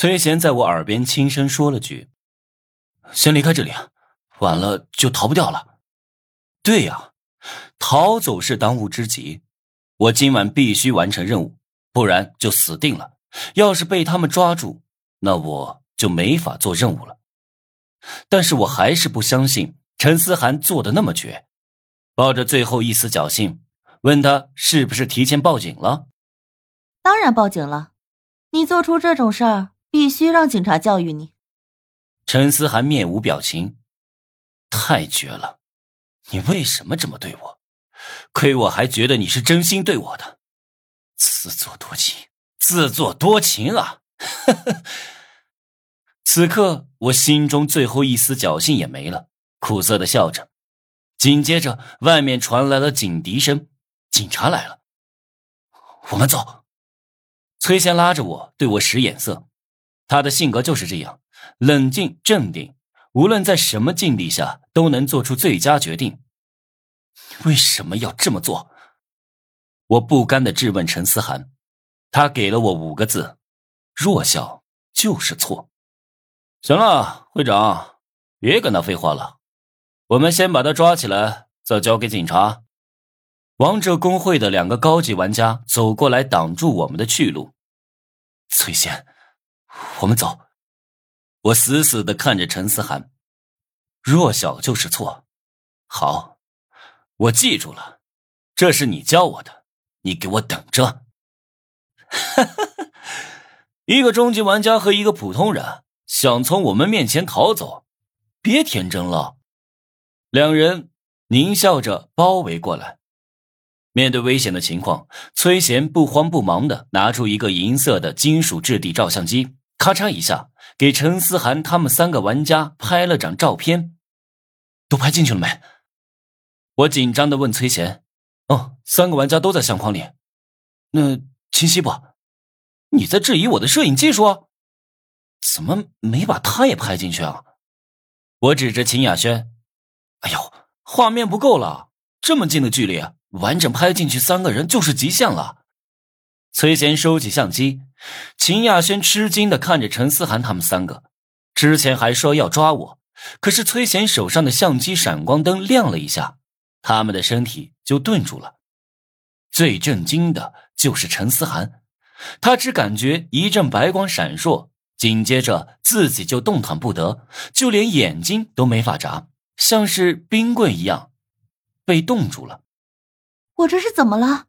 崔贤在我耳边轻声说了句：“先离开这里，晚了就逃不掉了。”对呀，逃走是当务之急。我今晚必须完成任务，不然就死定了。要是被他们抓住，那我就没法做任务了。但是我还是不相信陈思涵做的那么绝，抱着最后一丝侥幸，问他是不是提前报警了。当然报警了，你做出这种事儿，必须让警察教育你。陈思涵面无表情，太绝了！你为什么这么对我？亏我还觉得你是真心对我的，自作多情，自作多情啊！此刻我心中最后一丝侥幸也没了，苦涩的笑着。紧接着，外面传来了警笛声，警察来了。我们走。崔贤拉着我，对我使眼色。他的性格就是这样，冷静镇定，无论在什么境地下都能做出最佳决定。为什么要这么做？我不甘的质问陈思涵。他给了我五个字：弱小就是错。行了，会长，别跟他废话了。我们先把他抓起来，再交给警察。王者公会的两个高级玩家走过来，挡住我们的去路。崔贤，我们走。我死死的看着陈思涵。弱小就是错。好。我记住了，这是你教我的，你给我等着！一个终极玩家和一个普通人想从我们面前逃走，别天真了。两人狞笑着包围过来。面对危险的情况，崔贤不慌不忙的拿出一个银色的金属质地照相机，咔嚓一下给陈思涵他们三个玩家拍了张照片。都拍进去了没？我紧张的问崔贤：“哦，三个玩家都在相框里，那清晰不？你在质疑我的摄影技术？怎么没把他也拍进去啊？”我指着秦雅轩：“哎呦，画面不够了，这么近的距离，完整拍进去三个人就是极限了。”崔贤收起相机，秦亚轩吃惊的看着陈思涵他们三个，之前还说要抓我，可是崔贤手上的相机闪光灯亮了一下。他们的身体就顿住了，最震惊的就是陈思涵，他只感觉一阵白光闪烁，紧接着自己就动弹不得，就连眼睛都没法眨，像是冰棍一样被冻住了。我这是怎么了？